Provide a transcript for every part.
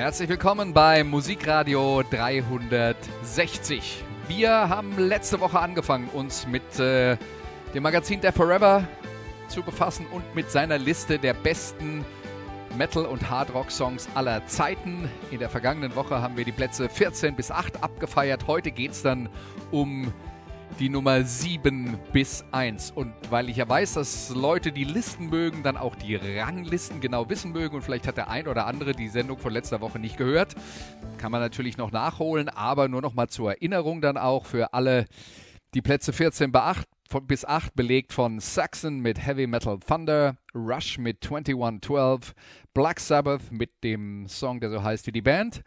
Herzlich willkommen bei Musikradio 360. Wir haben letzte Woche angefangen, uns mit äh, dem Magazin Der Forever zu befassen und mit seiner Liste der besten Metal- und Hardrock-Songs aller Zeiten. In der vergangenen Woche haben wir die Plätze 14 bis 8 abgefeiert. Heute geht es dann um Nummer 7 bis 1. Und weil ich ja weiß, dass Leute, die Listen mögen, dann auch die Ranglisten genau wissen mögen und vielleicht hat der ein oder andere die Sendung von letzter Woche nicht gehört, kann man natürlich noch nachholen, aber nur noch mal zur Erinnerung dann auch für alle die Plätze 14 bis 8 belegt von Saxon mit Heavy Metal Thunder, Rush mit 2112, Black Sabbath mit dem Song, der so heißt wie die Band,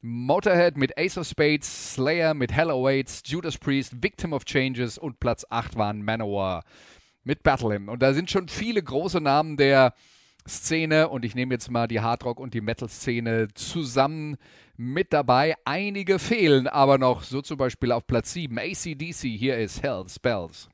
Motorhead mit Ace of Spades, Slayer mit Hell Awaits, Judas Priest, Victim of Changes und Platz 8 waren Manowar mit Battle Hymn. Und da sind schon viele große Namen der Szene und ich nehme jetzt mal die Hardrock und die Metal-Szene zusammen mit dabei. Einige fehlen aber noch, so zum Beispiel auf Platz 7 ACDC, hier ist Hell's Bells.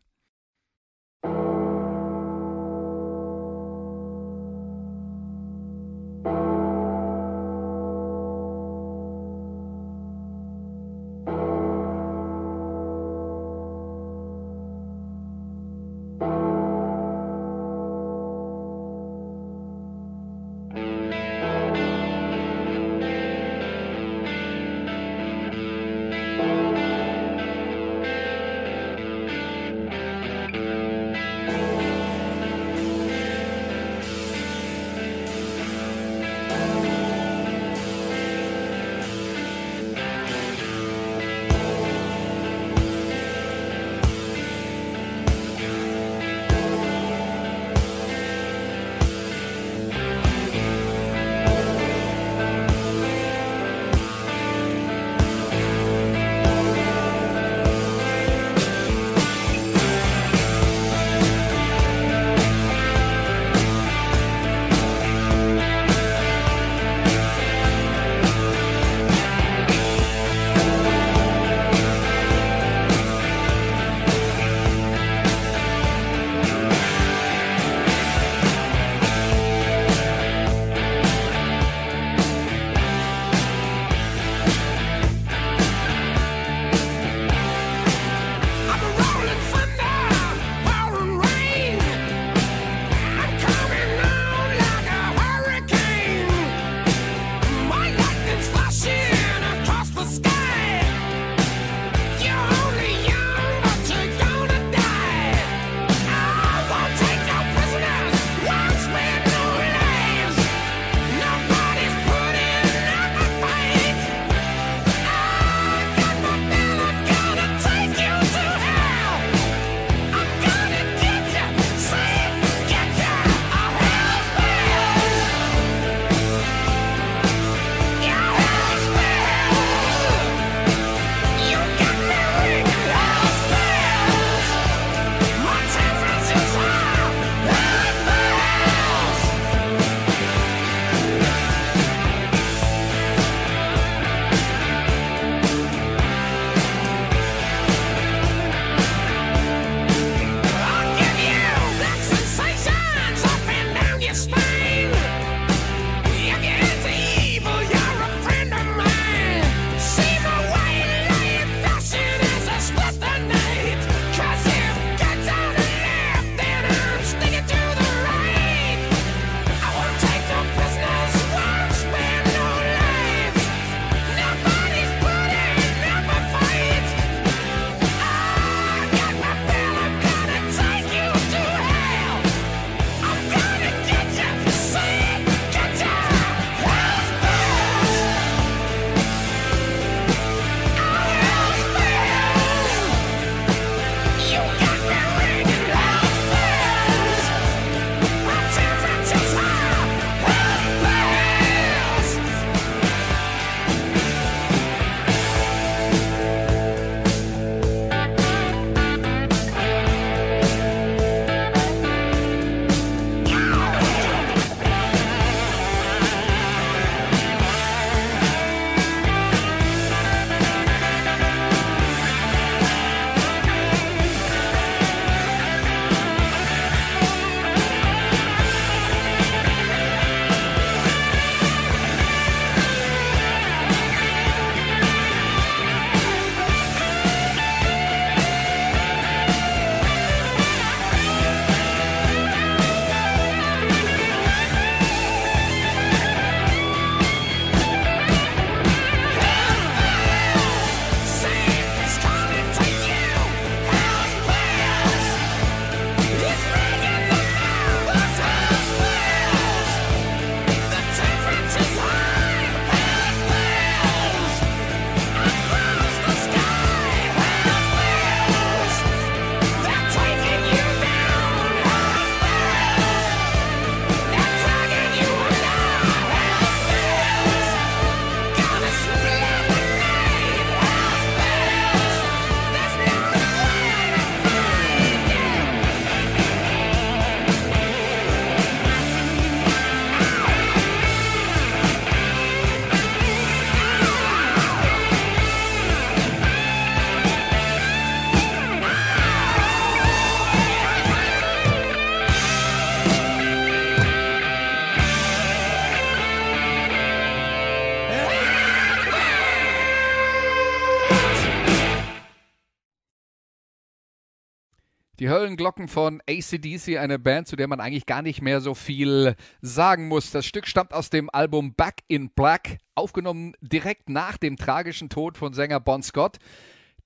Die Höllenglocken von ACDC, eine Band, zu der man eigentlich gar nicht mehr so viel sagen muss. Das Stück stammt aus dem Album Back in Black, aufgenommen direkt nach dem tragischen Tod von Sänger Bon Scott,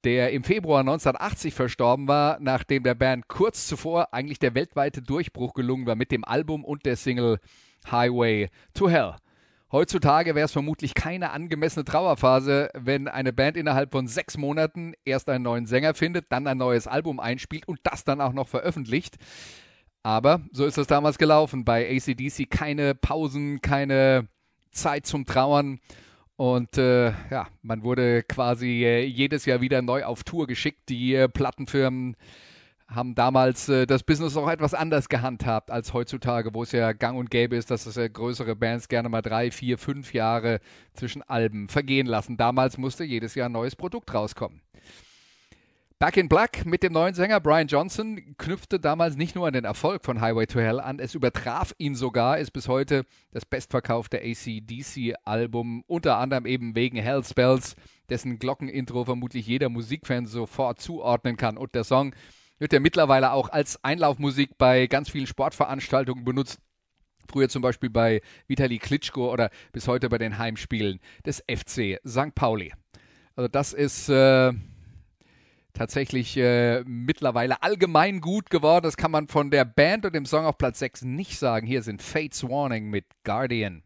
der im Februar 1980 verstorben war, nachdem der Band kurz zuvor eigentlich der weltweite Durchbruch gelungen war mit dem Album und der Single Highway to Hell. Heutzutage wäre es vermutlich keine angemessene Trauerphase, wenn eine Band innerhalb von sechs Monaten erst einen neuen Sänger findet, dann ein neues Album einspielt und das dann auch noch veröffentlicht. Aber so ist es damals gelaufen. Bei ACDC keine Pausen, keine Zeit zum Trauern. Und äh, ja, man wurde quasi äh, jedes Jahr wieder neu auf Tour geschickt. Die äh, Plattenfirmen haben damals äh, das Business auch etwas anders gehandhabt als heutzutage, wo es ja gang und gäbe ist, dass es äh, größere Bands gerne mal drei, vier, fünf Jahre zwischen Alben vergehen lassen. Damals musste jedes Jahr ein neues Produkt rauskommen. Back in Black mit dem neuen Sänger Brian Johnson knüpfte damals nicht nur an den Erfolg von Highway to Hell an, es übertraf ihn sogar, ist bis heute das bestverkaufte ACDC-Album, unter anderem eben wegen Hell Spells, dessen Glockenintro vermutlich jeder Musikfan sofort zuordnen kann. Und der Song wird ja mittlerweile auch als Einlaufmusik bei ganz vielen Sportveranstaltungen benutzt. Früher zum Beispiel bei Vitali Klitschko oder bis heute bei den Heimspielen des FC St. Pauli. Also das ist äh, tatsächlich äh, mittlerweile allgemein gut geworden. Das kann man von der Band und dem Song auf Platz 6 nicht sagen. Hier sind Fates Warning mit Guardian.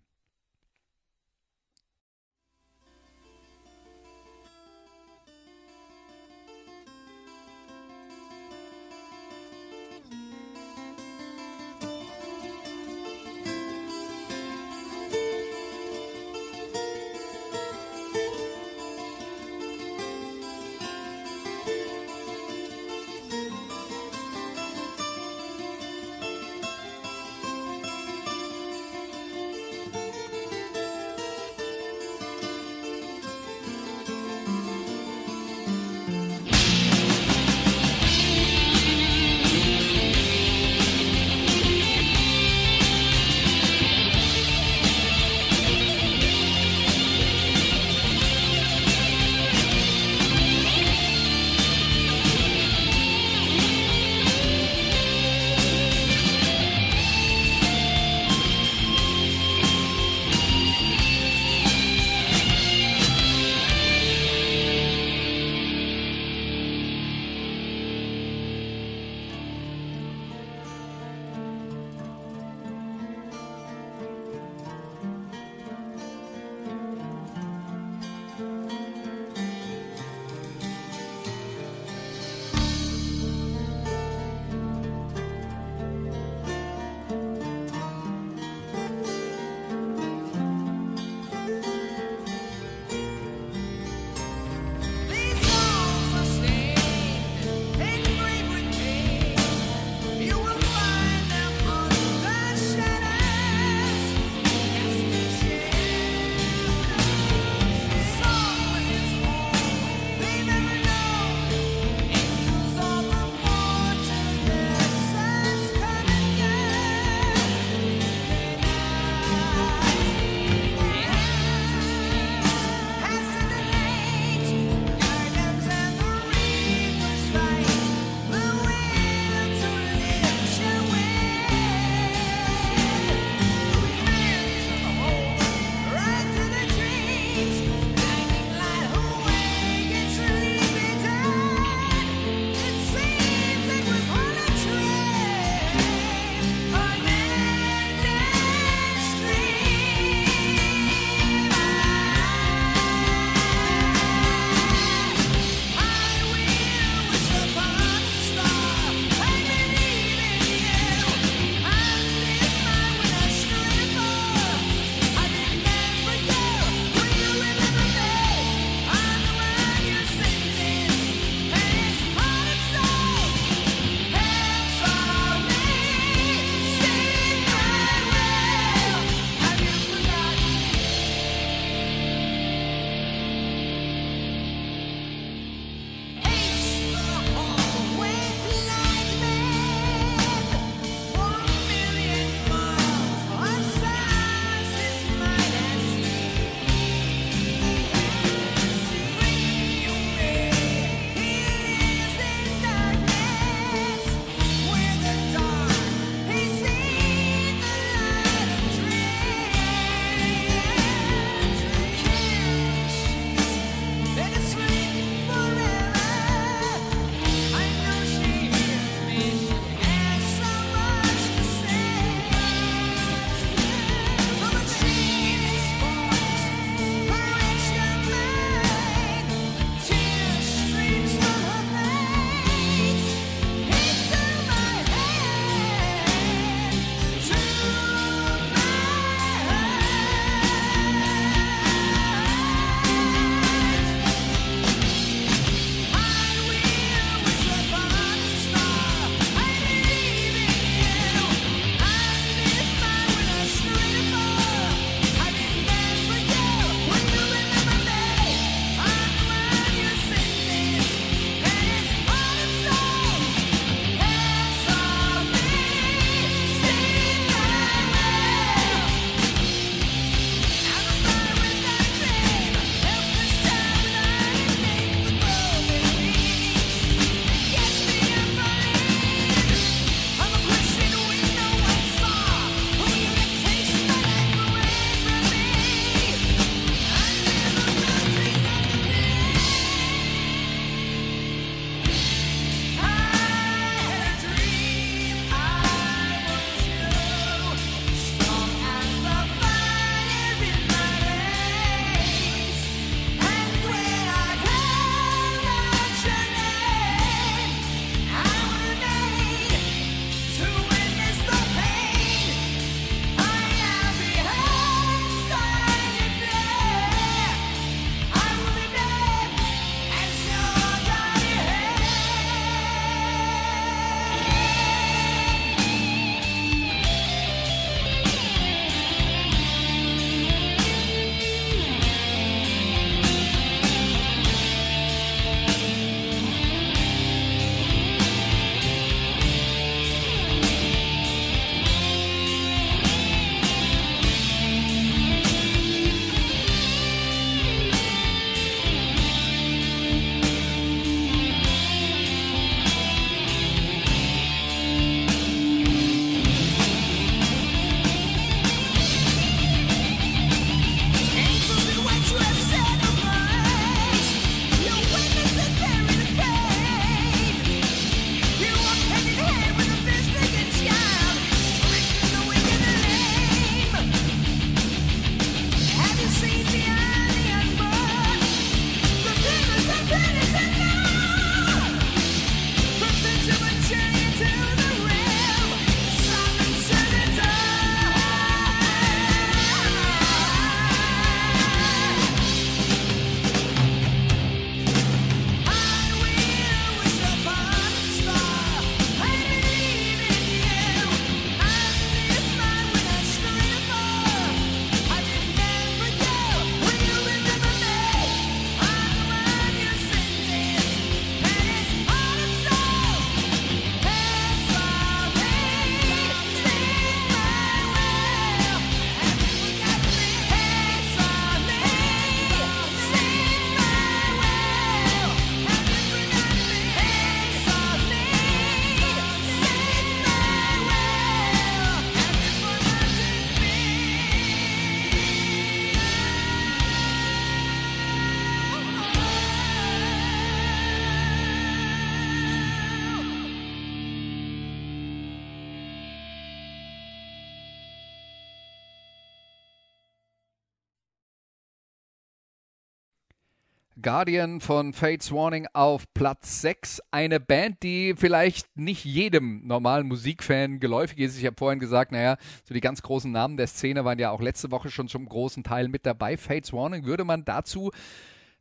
Guardian von Fates Warning auf Platz 6. Eine Band, die vielleicht nicht jedem normalen Musikfan geläufig ist. Ich habe vorhin gesagt, naja, so die ganz großen Namen der Szene waren ja auch letzte Woche schon zum großen Teil mit dabei. Fates Warning würde man dazu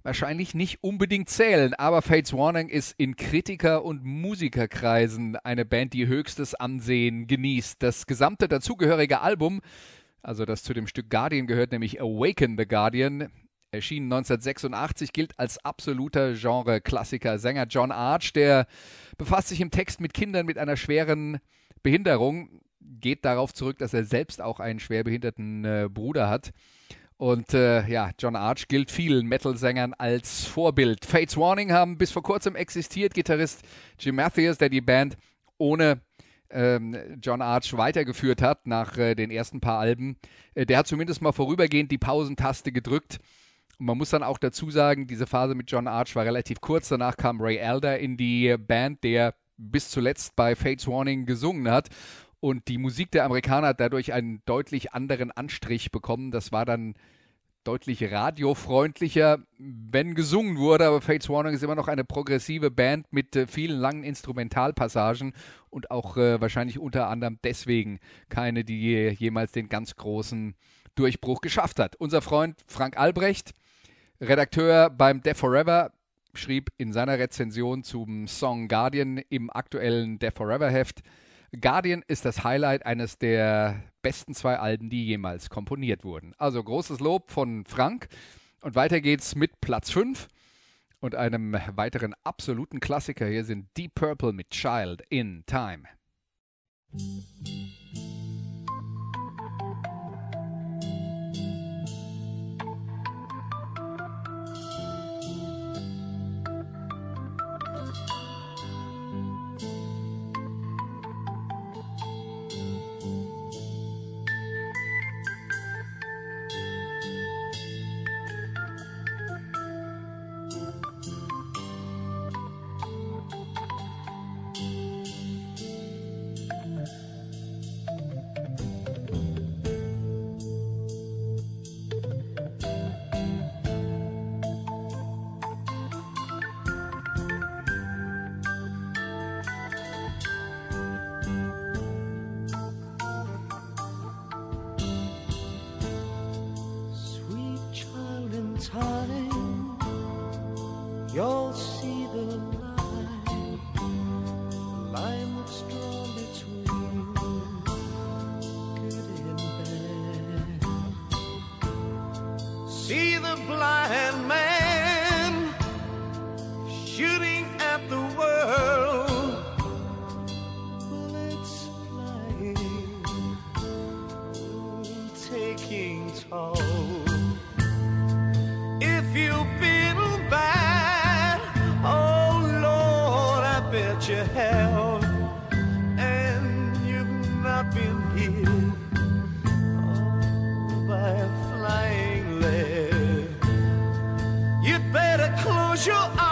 wahrscheinlich nicht unbedingt zählen, aber Fates Warning ist in Kritiker- und Musikerkreisen eine Band, die höchstes Ansehen genießt. Das gesamte dazugehörige Album, also das zu dem Stück Guardian gehört, nämlich Awaken the Guardian, Erschien 1986, gilt als absoluter Genre-Klassiker. Sänger John Arch, der befasst sich im Text mit Kindern mit einer schweren Behinderung, geht darauf zurück, dass er selbst auch einen schwerbehinderten äh, Bruder hat. Und äh, ja, John Arch gilt vielen Metal-Sängern als Vorbild. Fates Warning haben bis vor kurzem existiert. Gitarrist Jim Matthews, der die Band ohne ähm, John Arch weitergeführt hat nach äh, den ersten paar Alben, äh, der hat zumindest mal vorübergehend die Pausentaste gedrückt man muss dann auch dazu sagen, diese Phase mit John Arch war relativ kurz. Danach kam Ray Elder in die Band, der bis zuletzt bei Fates Warning gesungen hat. Und die Musik der Amerikaner hat dadurch einen deutlich anderen Anstrich bekommen. Das war dann deutlich radiofreundlicher, wenn gesungen wurde. Aber Fates Warning ist immer noch eine progressive Band mit äh, vielen langen Instrumentalpassagen und auch äh, wahrscheinlich unter anderem deswegen keine, die jemals den ganz großen Durchbruch geschafft hat. Unser Freund Frank Albrecht Redakteur beim Death Forever schrieb in seiner Rezension zum Song Guardian im aktuellen Death Forever Heft, Guardian ist das Highlight eines der besten zwei Alben, die jemals komponiert wurden. Also großes Lob von Frank. Und weiter geht's mit Platz 5 und einem weiteren absoluten Klassiker. Hier sind Deep Purple mit Child in Time. unusual.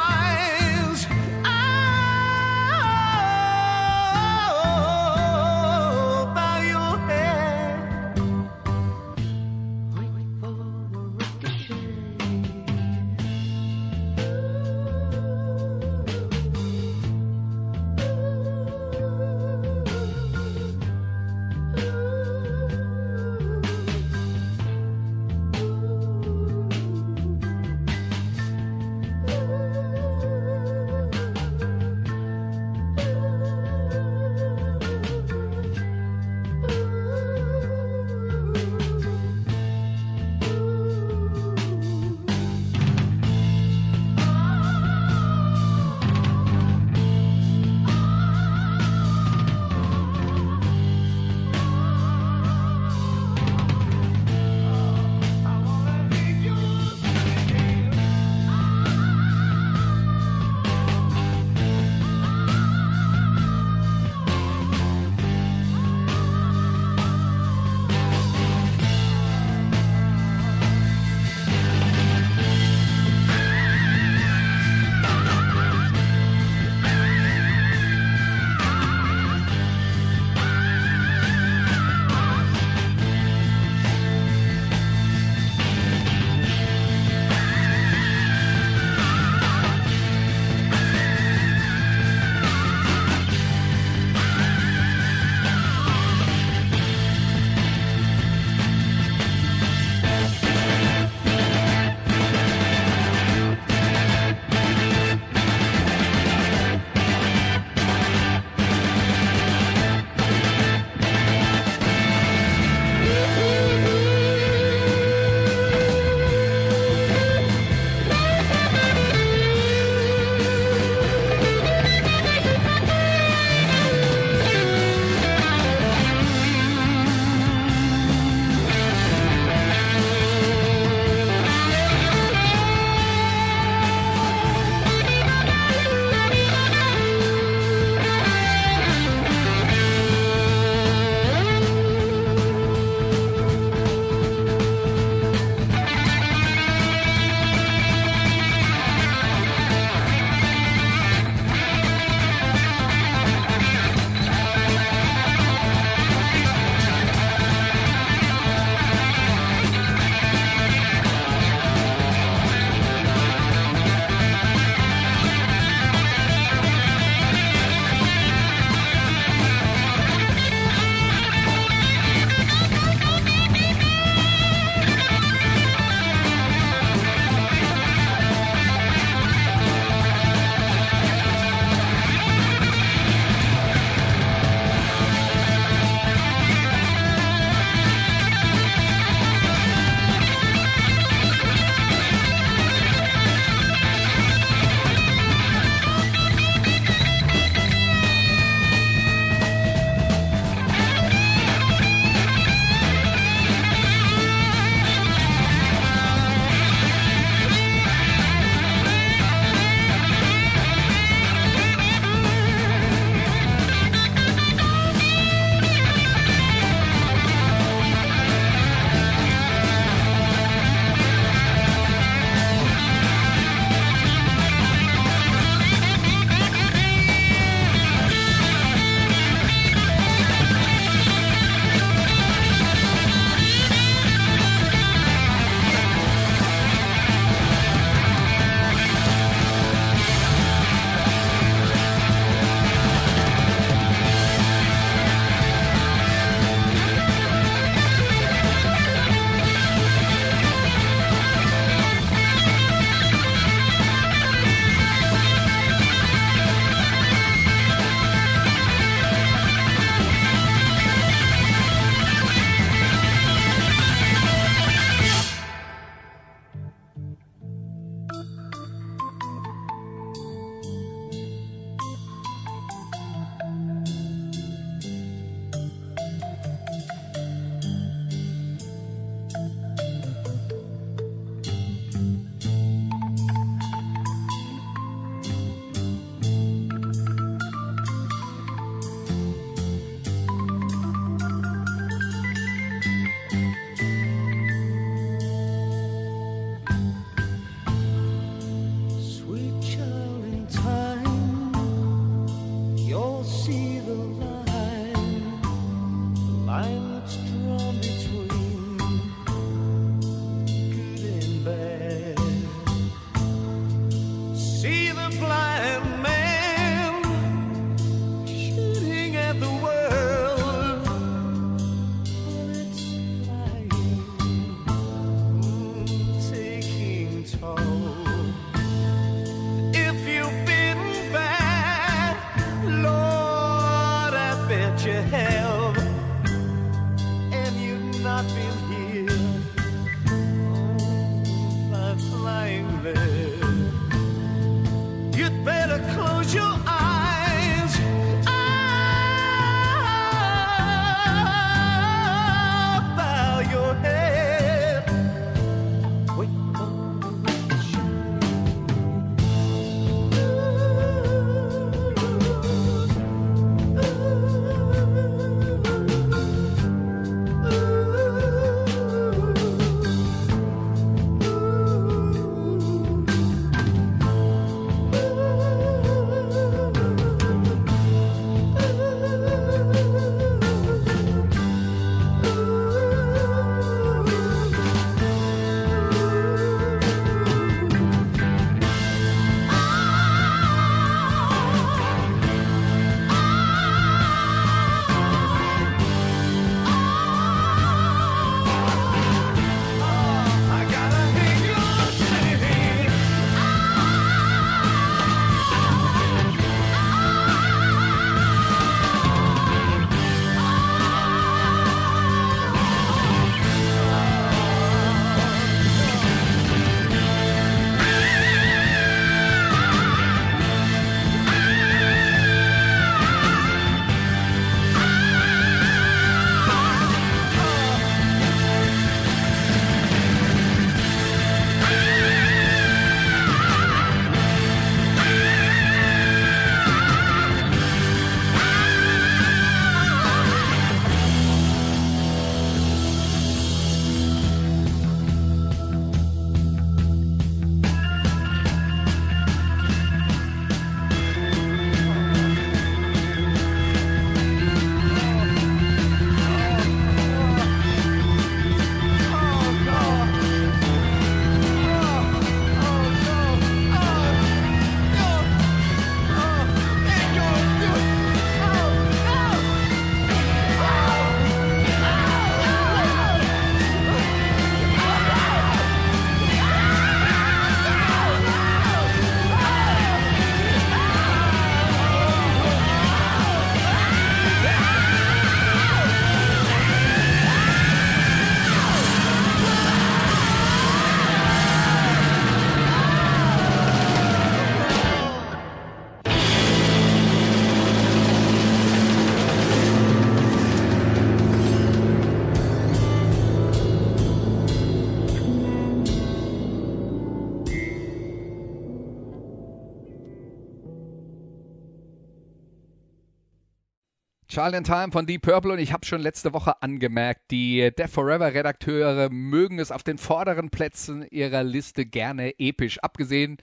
Child in Time von Deep Purple und ich habe schon letzte Woche angemerkt, die Death Forever Redakteure mögen es auf den vorderen Plätzen ihrer Liste gerne episch. Abgesehen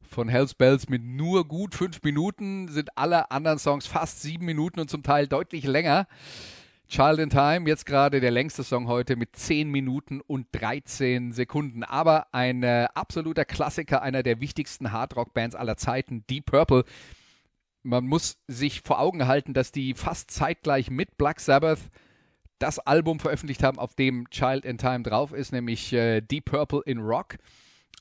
von Hells Bells mit nur gut fünf Minuten sind alle anderen Songs fast sieben Minuten und zum Teil deutlich länger. Child in Time, jetzt gerade der längste Song heute mit 10 Minuten und 13 Sekunden. Aber ein äh, absoluter Klassiker einer der wichtigsten Hardrock-Bands aller Zeiten, Deep Purple. Man muss sich vor Augen halten, dass die fast zeitgleich mit Black Sabbath das Album veröffentlicht haben, auf dem Child in Time drauf ist, nämlich äh, Deep Purple in Rock.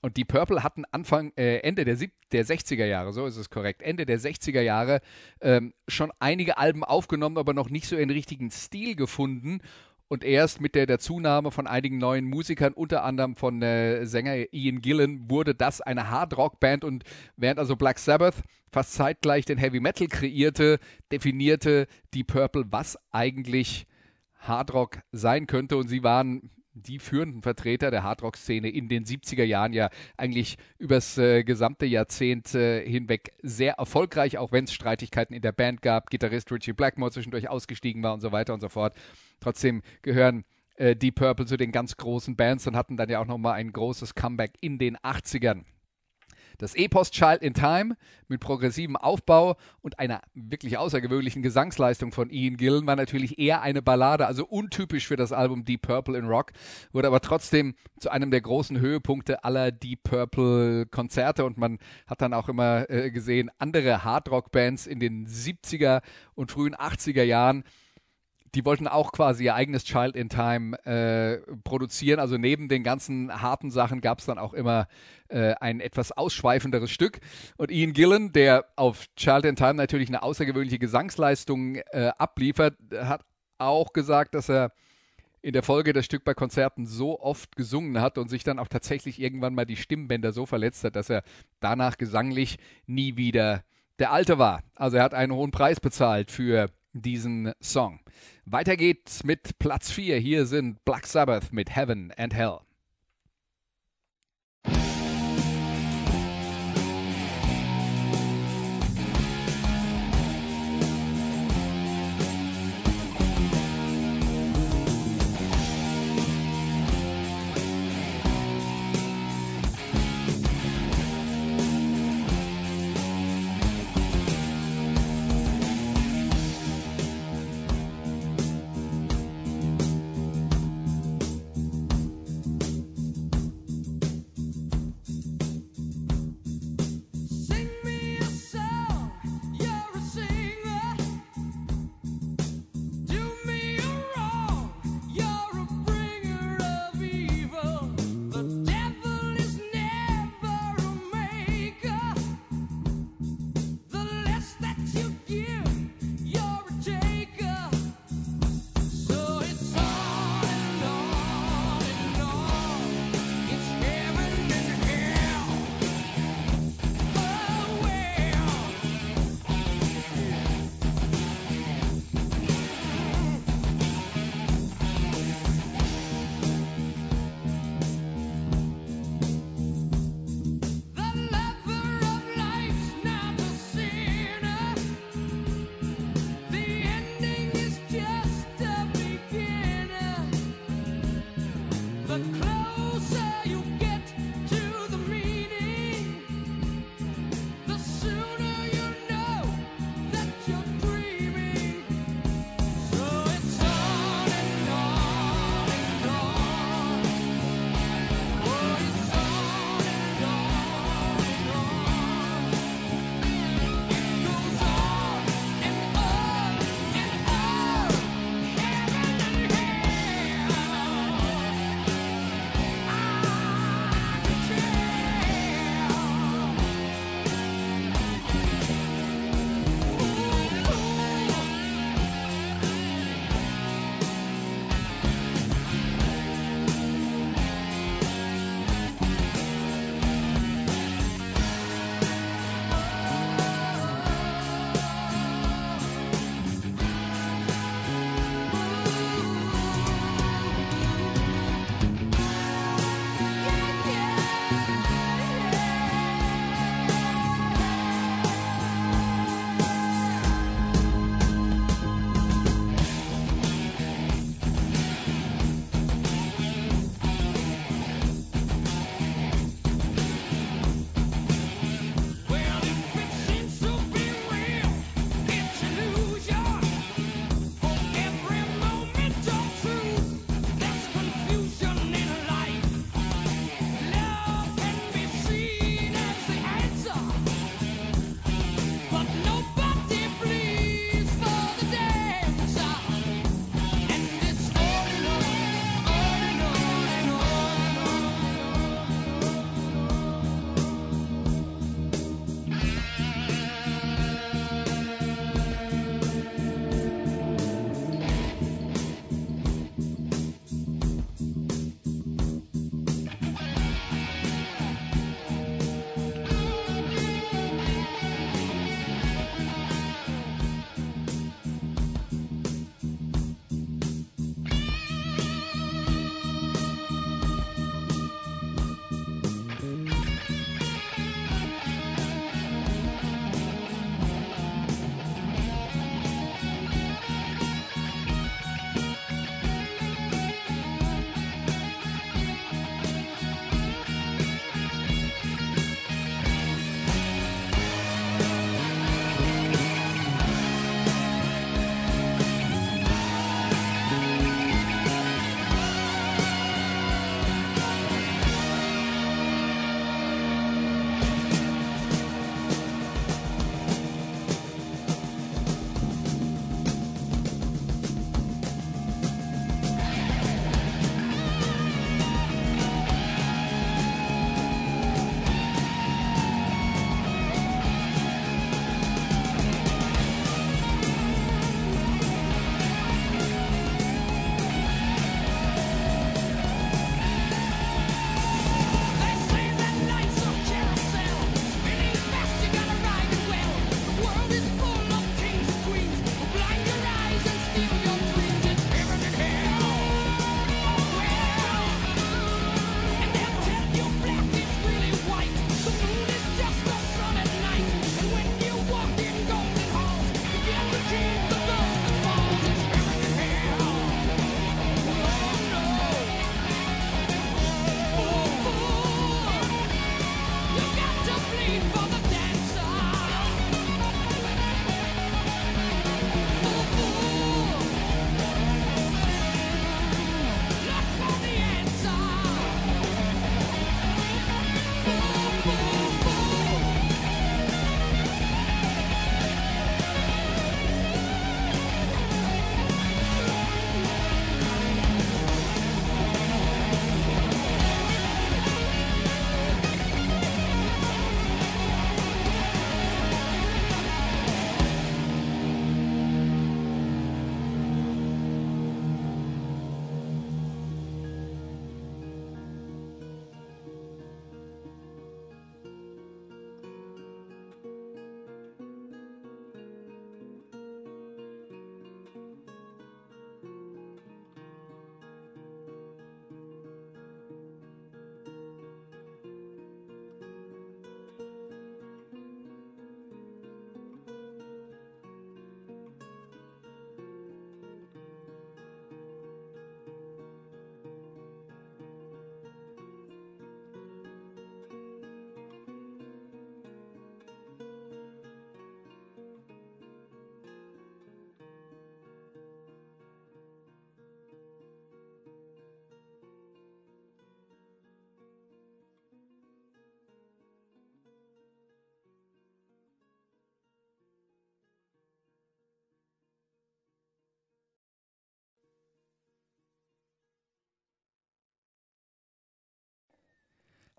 Und die Purple hatten Anfang, äh, Ende der, der 60er Jahre, so ist es korrekt, Ende der 60er Jahre ähm, schon einige Alben aufgenommen, aber noch nicht so ihren richtigen Stil gefunden. Und erst mit der, der Zunahme von einigen neuen Musikern, unter anderem von äh, Sänger Ian Gillen, wurde das eine Hard-Rock-Band. Und während also Black Sabbath fast zeitgleich den Heavy Metal kreierte, definierte die Purple, was eigentlich Hard Rock sein könnte. Und sie waren die führenden Vertreter der Hardrock-Szene in den 70er Jahren ja eigentlich übers äh, gesamte Jahrzehnt äh, hinweg sehr erfolgreich, auch wenn es Streitigkeiten in der Band gab, Gitarrist Richie Blackmore zwischendurch ausgestiegen war und so weiter und so fort. Trotzdem gehören äh, Deep Purple zu den ganz großen Bands und hatten dann ja auch nochmal ein großes Comeback in den 80ern. Das Epos Child in Time mit progressivem Aufbau und einer wirklich außergewöhnlichen Gesangsleistung von Ian Gillen war natürlich eher eine Ballade, also untypisch für das Album Deep Purple in Rock, wurde aber trotzdem zu einem der großen Höhepunkte aller Deep Purple Konzerte und man hat dann auch immer äh, gesehen, andere Hardrock-Bands in den 70er und frühen 80er Jahren die wollten auch quasi ihr eigenes Child in Time äh, produzieren. Also neben den ganzen harten Sachen gab es dann auch immer äh, ein etwas ausschweifenderes Stück. Und Ian Gillen, der auf Child in Time natürlich eine außergewöhnliche Gesangsleistung äh, abliefert, hat auch gesagt, dass er in der Folge das Stück bei Konzerten so oft gesungen hat und sich dann auch tatsächlich irgendwann mal die Stimmbänder so verletzt hat, dass er danach gesanglich nie wieder der Alte war. Also er hat einen hohen Preis bezahlt für diesen Song. Weiter geht's mit Platz 4. Hier sind Black Sabbath mit Heaven and Hell.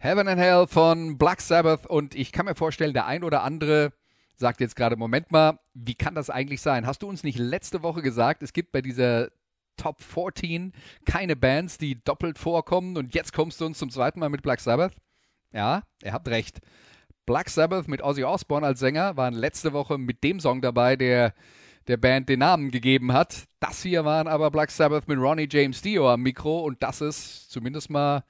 Heaven and Hell von Black Sabbath und ich kann mir vorstellen, der ein oder andere sagt jetzt gerade, Moment mal, wie kann das eigentlich sein? Hast du uns nicht letzte Woche gesagt, es gibt bei dieser Top 14 keine Bands, die doppelt vorkommen und jetzt kommst du uns zum zweiten Mal mit Black Sabbath? Ja, ihr habt recht. Black Sabbath mit Ozzy Osbourne als Sänger waren letzte Woche mit dem Song dabei, der der Band den Namen gegeben hat. Das hier waren aber Black Sabbath mit Ronnie James Dio am Mikro und das ist zumindest mal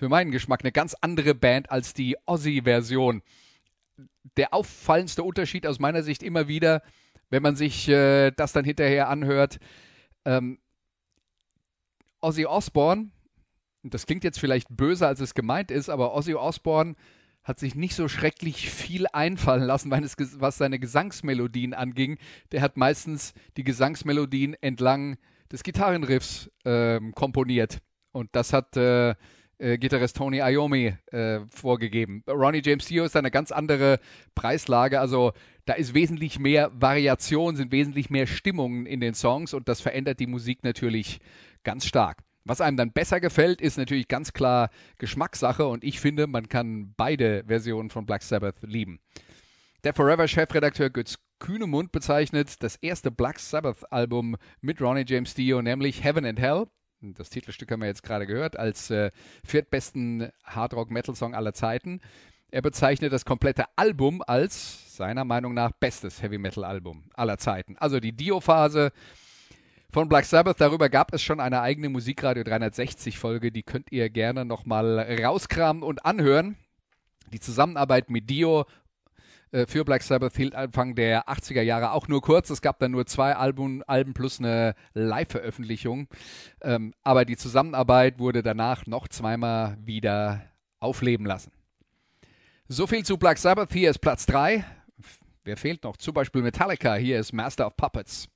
für meinen Geschmack eine ganz andere Band als die Ozzy-Version. Der auffallendste Unterschied aus meiner Sicht immer wieder, wenn man sich äh, das dann hinterher anhört, ähm, Ozzy Osbourne, das klingt jetzt vielleicht böser, als es gemeint ist, aber Ozzy Osbourne hat sich nicht so schrecklich viel einfallen lassen, was seine Gesangsmelodien anging. Der hat meistens die Gesangsmelodien entlang des Gitarrenriffs äh, komponiert. Und das hat äh, äh, Gitarrist Tony Iommi äh, vorgegeben. Ronnie James Dio ist eine ganz andere Preislage. Also da ist wesentlich mehr Variation, sind wesentlich mehr Stimmungen in den Songs und das verändert die Musik natürlich ganz stark. Was einem dann besser gefällt, ist natürlich ganz klar Geschmackssache und ich finde, man kann beide Versionen von Black Sabbath lieben. Der Forever-Chefredakteur Götz Kühnemund bezeichnet das erste Black Sabbath-Album mit Ronnie James Dio, nämlich Heaven and Hell. Das Titelstück haben wir jetzt gerade gehört, als äh, viertbesten Hardrock-Metal-Song aller Zeiten. Er bezeichnet das komplette Album als seiner Meinung nach bestes Heavy-Metal-Album aller Zeiten. Also die Dio-Phase von Black Sabbath. Darüber gab es schon eine eigene Musikradio 360 Folge, die könnt ihr gerne nochmal rauskramen und anhören. Die Zusammenarbeit mit Dio äh, für Black Sabbath hielt Anfang der 80er Jahre auch nur kurz. Es gab dann nur zwei Alben, Alben plus eine Live-Veröffentlichung. Ähm, aber die Zusammenarbeit wurde danach noch zweimal wieder aufleben lassen. So viel zu Black Sabbath. Hier ist Platz 3. Wer fehlt noch? Zum Beispiel Metallica. Hier ist Master of Puppets.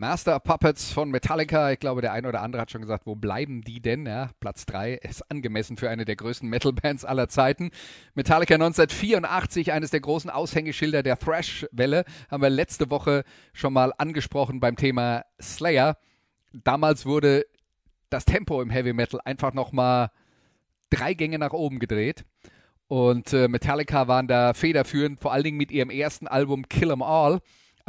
Master of Puppets von Metallica. Ich glaube, der eine oder andere hat schon gesagt, wo bleiben die denn? Ja, Platz 3 ist angemessen für eine der größten Metal-Bands aller Zeiten. Metallica 1984, eines der großen Aushängeschilder der Thrash-Welle, haben wir letzte Woche schon mal angesprochen beim Thema Slayer. Damals wurde das Tempo im Heavy Metal einfach nochmal drei Gänge nach oben gedreht. Und äh, Metallica waren da federführend, vor allen Dingen mit ihrem ersten Album Kill 'em All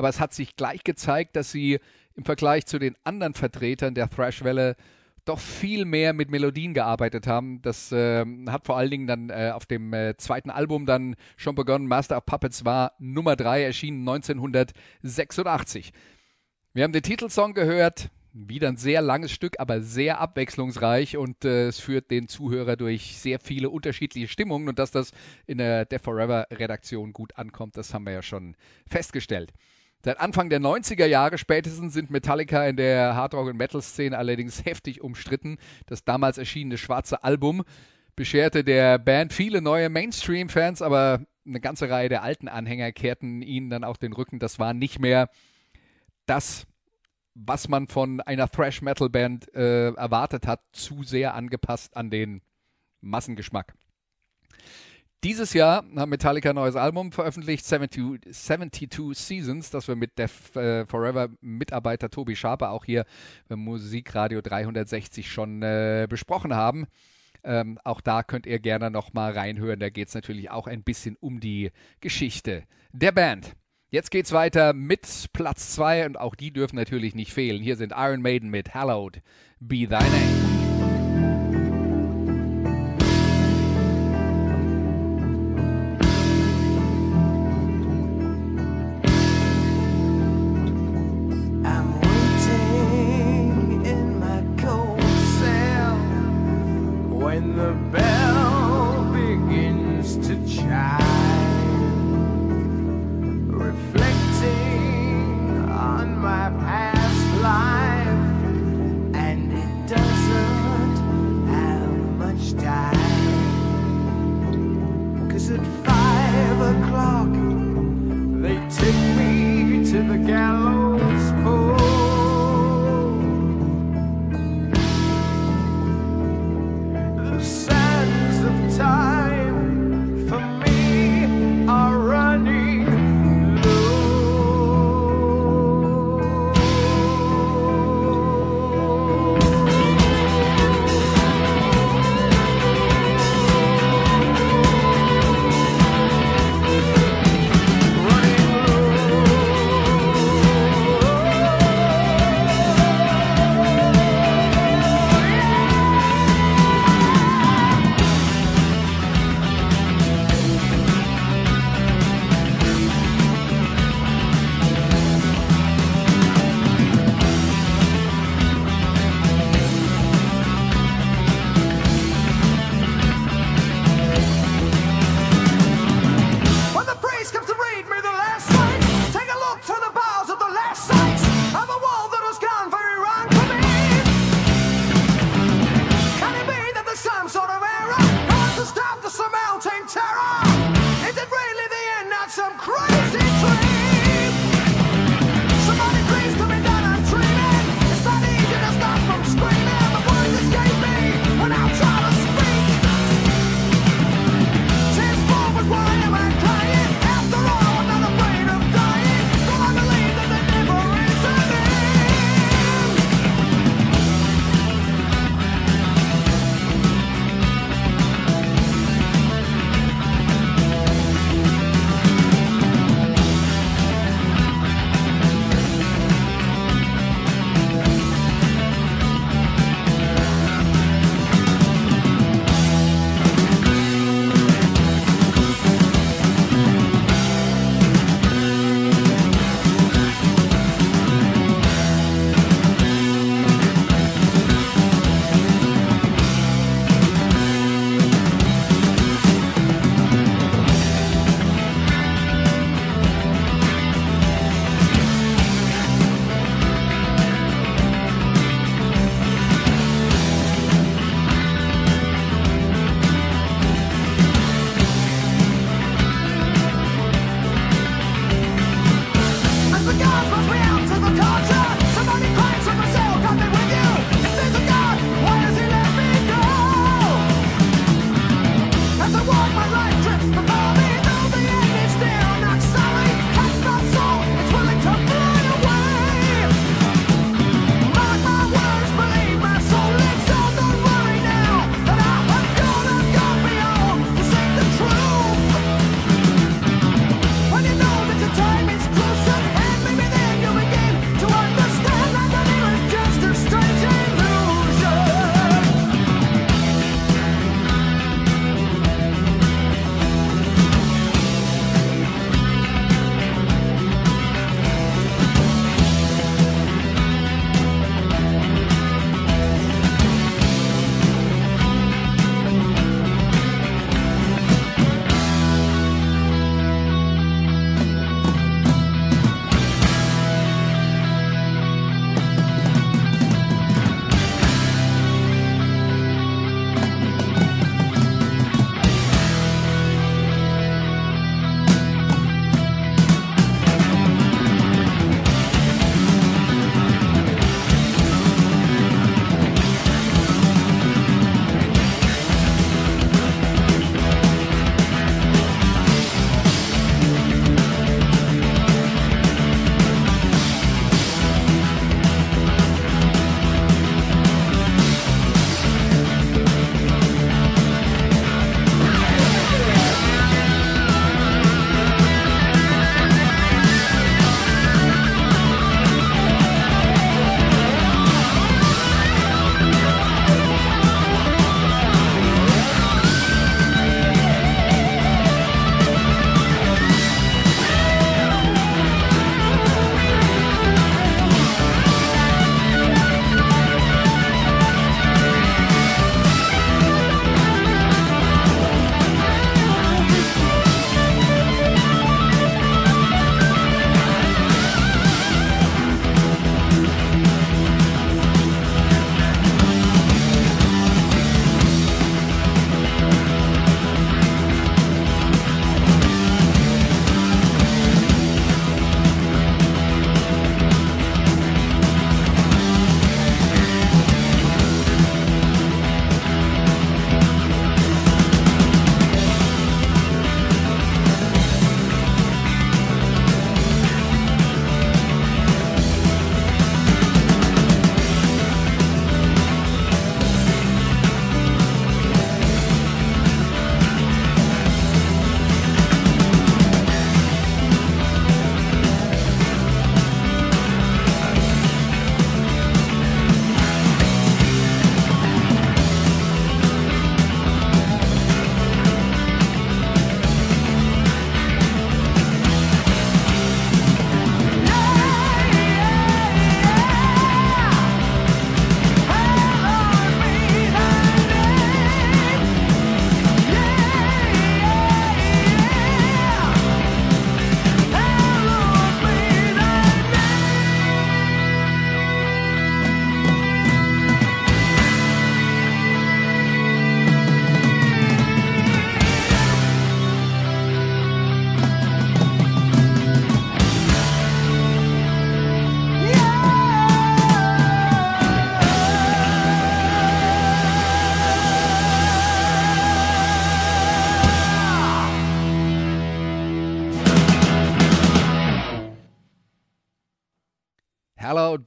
aber es hat sich gleich gezeigt, dass sie im Vergleich zu den anderen Vertretern der Thrashwelle doch viel mehr mit Melodien gearbeitet haben. Das äh, hat vor allen Dingen dann äh, auf dem äh, zweiten Album dann schon begonnen. Master of Puppets war Nummer 3, erschienen 1986. Wir haben den Titelsong gehört. Wieder ein sehr langes Stück, aber sehr abwechslungsreich und äh, es führt den Zuhörer durch sehr viele unterschiedliche Stimmungen und dass das in der Death Forever Redaktion gut ankommt, das haben wir ja schon festgestellt. Seit Anfang der 90er Jahre spätestens sind Metallica in der Hardrock- und Metal-Szene allerdings heftig umstritten. Das damals erschienene schwarze Album bescherte der Band viele neue Mainstream-Fans, aber eine ganze Reihe der alten Anhänger kehrten ihnen dann auch den Rücken. Das war nicht mehr das, was man von einer Thrash-Metal-Band äh, erwartet hat, zu sehr angepasst an den Massengeschmack. Dieses Jahr haben Metallica ein neues Album veröffentlicht, 72, 72 Seasons, das wir mit der äh, Forever-Mitarbeiter Tobi Schaper auch hier beim Musikradio 360 schon äh, besprochen haben. Ähm, auch da könnt ihr gerne nochmal reinhören. Da geht es natürlich auch ein bisschen um die Geschichte der Band. Jetzt geht's weiter mit Platz 2 und auch die dürfen natürlich nicht fehlen. Hier sind Iron Maiden mit Hallowed Be Thy Name.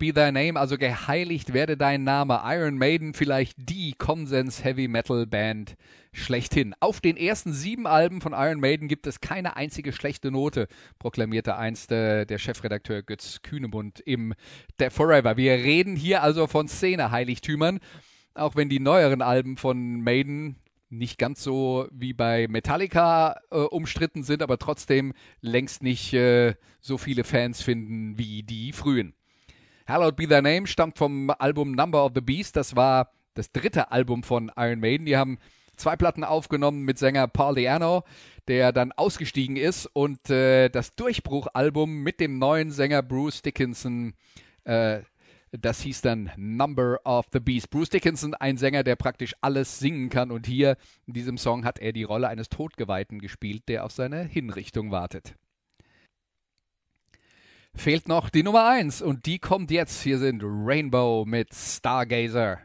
Be thy name, also geheiligt werde dein Name. Iron Maiden, vielleicht die Konsens Heavy Metal Band schlechthin. Auf den ersten sieben Alben von Iron Maiden gibt es keine einzige schlechte Note, proklamierte einst äh, der Chefredakteur Götz Kühnemund im The Forever. Wir reden hier also von Szene-Heiligtümern, auch wenn die neueren Alben von Maiden nicht ganz so wie bei Metallica äh, umstritten sind, aber trotzdem längst nicht äh, so viele Fans finden wie die frühen. Hallowed Be Thy Name stammt vom Album Number of the Beast. Das war das dritte Album von Iron Maiden. Die haben zwei Platten aufgenommen mit Sänger Paul Diano, der dann ausgestiegen ist und äh, das Durchbruchalbum mit dem neuen Sänger Bruce Dickinson äh, das hieß dann Number of the Beast. Bruce Dickinson, ein Sänger, der praktisch alles singen kann. Und hier in diesem Song hat er die Rolle eines Todgeweihten gespielt, der auf seine Hinrichtung wartet. Fehlt noch die Nummer 1 und die kommt jetzt. Hier sind Rainbow mit Stargazer.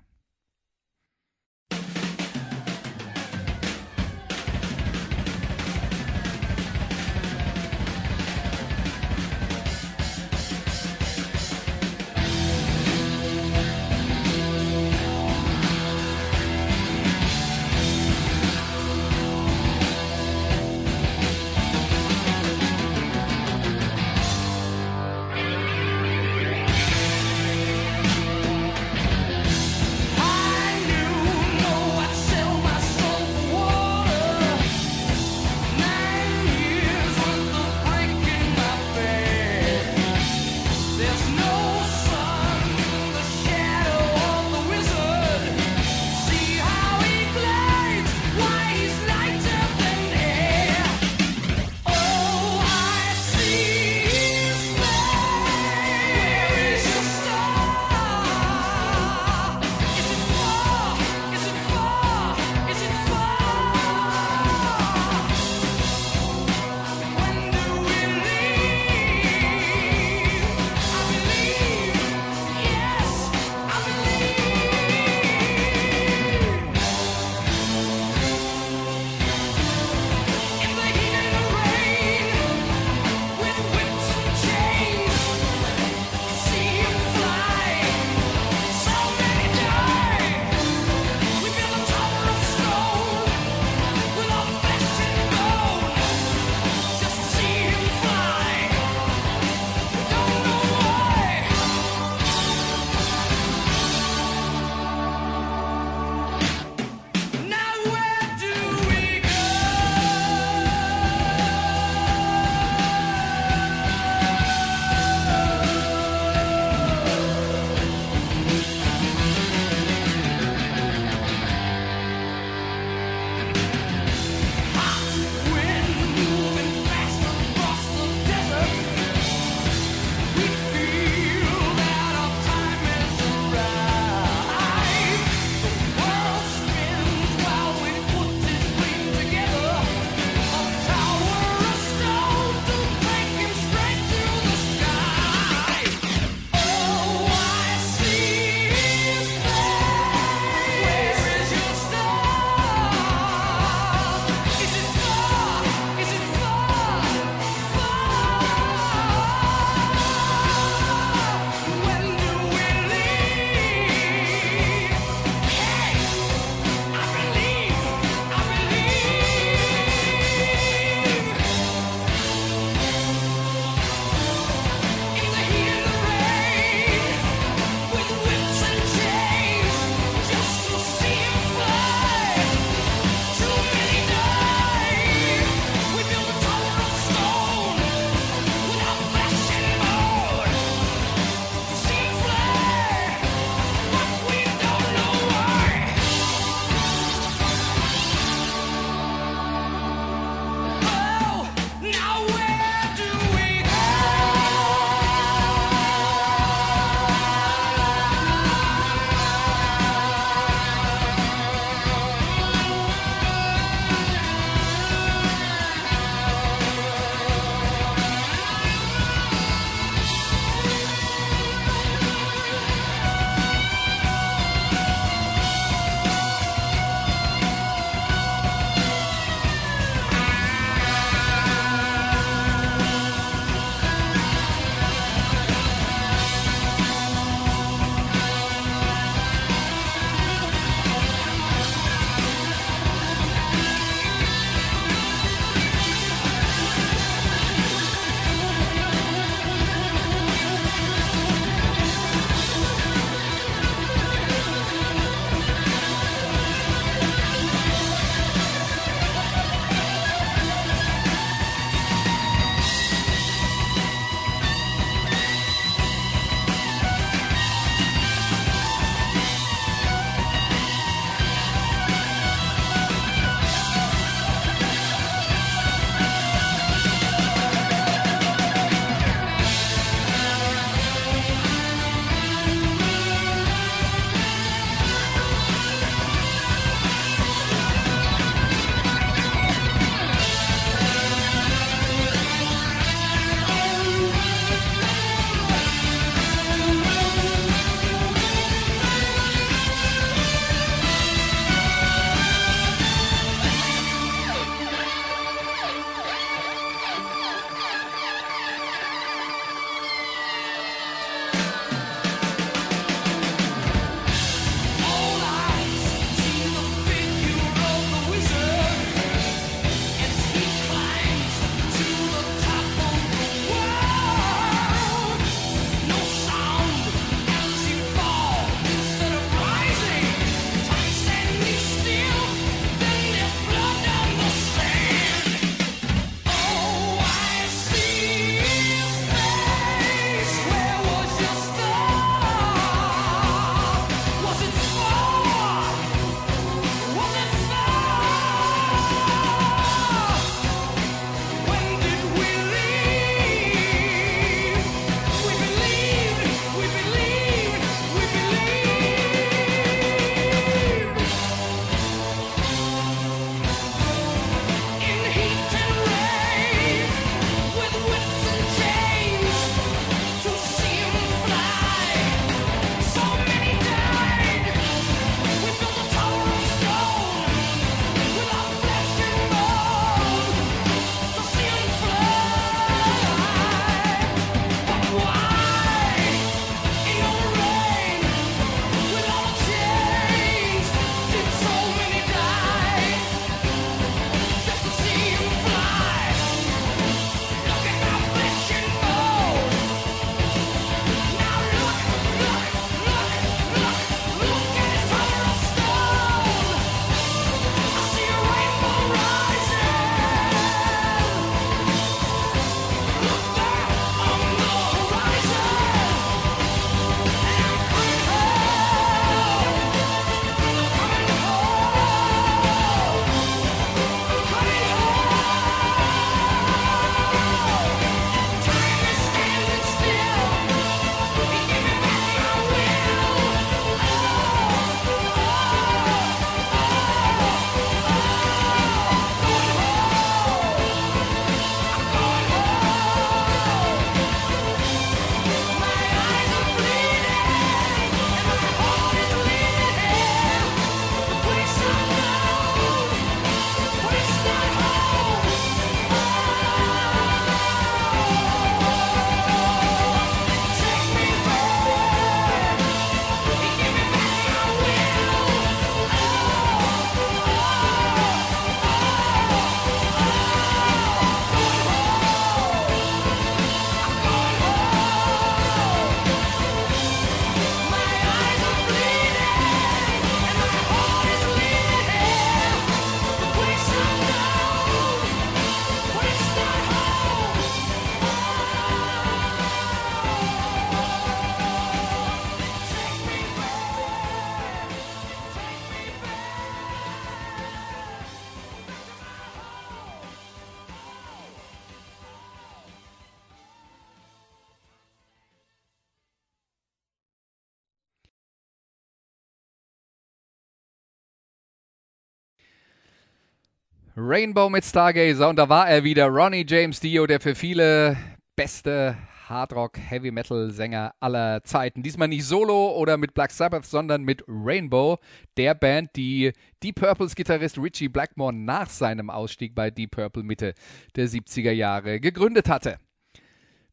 Rainbow mit Stargazer und da war er wieder, Ronnie James Dio, der für viele beste Hardrock, Heavy Metal Sänger aller Zeiten. Diesmal nicht solo oder mit Black Sabbath, sondern mit Rainbow, der Band, die Deep Purples Gitarrist Richie Blackmore nach seinem Ausstieg bei Deep Purple Mitte der 70er Jahre gegründet hatte.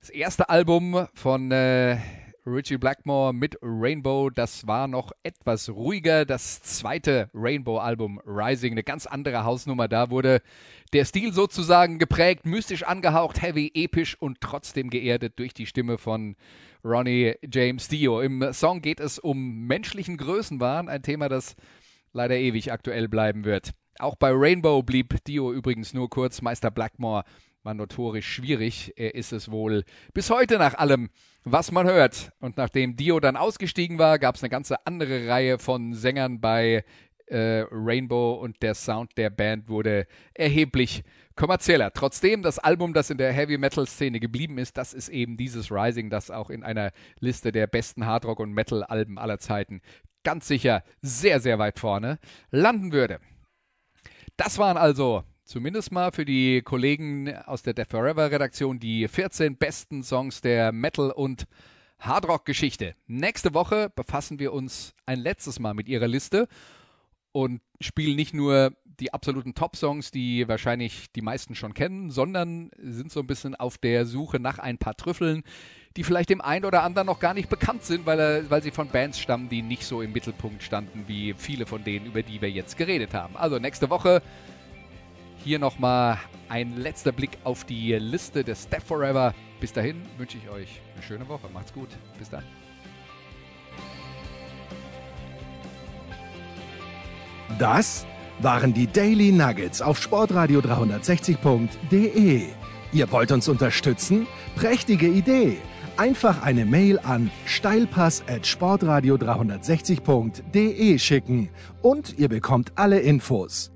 Das erste Album von äh, Richie Blackmore mit Rainbow. Das war noch etwas ruhiger. Das zweite Rainbow-Album Rising, eine ganz andere Hausnummer. Da wurde der Stil sozusagen geprägt, mystisch angehaucht, heavy, episch und trotzdem geerdet durch die Stimme von Ronnie James Dio. Im Song geht es um menschlichen Größenwahn, ein Thema, das leider ewig aktuell bleiben wird. Auch bei Rainbow blieb Dio übrigens nur kurz. Meister Blackmore notorisch schwierig. Er ist es wohl bis heute nach allem, was man hört. Und nachdem Dio dann ausgestiegen war, gab es eine ganze andere Reihe von Sängern bei äh, Rainbow und der Sound der Band wurde erheblich kommerzieller. Trotzdem, das Album, das in der Heavy Metal Szene geblieben ist, das ist eben dieses Rising, das auch in einer Liste der besten Hardrock- und Metal-Alben aller Zeiten ganz sicher sehr, sehr weit vorne landen würde. Das waren also zumindest mal für die Kollegen aus der Death Forever Redaktion die 14 besten Songs der Metal- und Hardrock-Geschichte. Nächste Woche befassen wir uns ein letztes Mal mit ihrer Liste und spielen nicht nur die absoluten Top-Songs, die wahrscheinlich die meisten schon kennen, sondern sind so ein bisschen auf der Suche nach ein paar Trüffeln, die vielleicht dem einen oder anderen noch gar nicht bekannt sind, weil, er, weil sie von Bands stammen, die nicht so im Mittelpunkt standen wie viele von denen, über die wir jetzt geredet haben. Also nächste Woche hier nochmal ein letzter Blick auf die Liste des Step Forever. Bis dahin wünsche ich euch eine schöne Woche. Macht's gut. Bis dann. Das waren die Daily Nuggets auf Sportradio 360.de. Ihr wollt uns unterstützen? Prächtige Idee! Einfach eine Mail an steilpass at sportradio 360.de schicken und ihr bekommt alle Infos.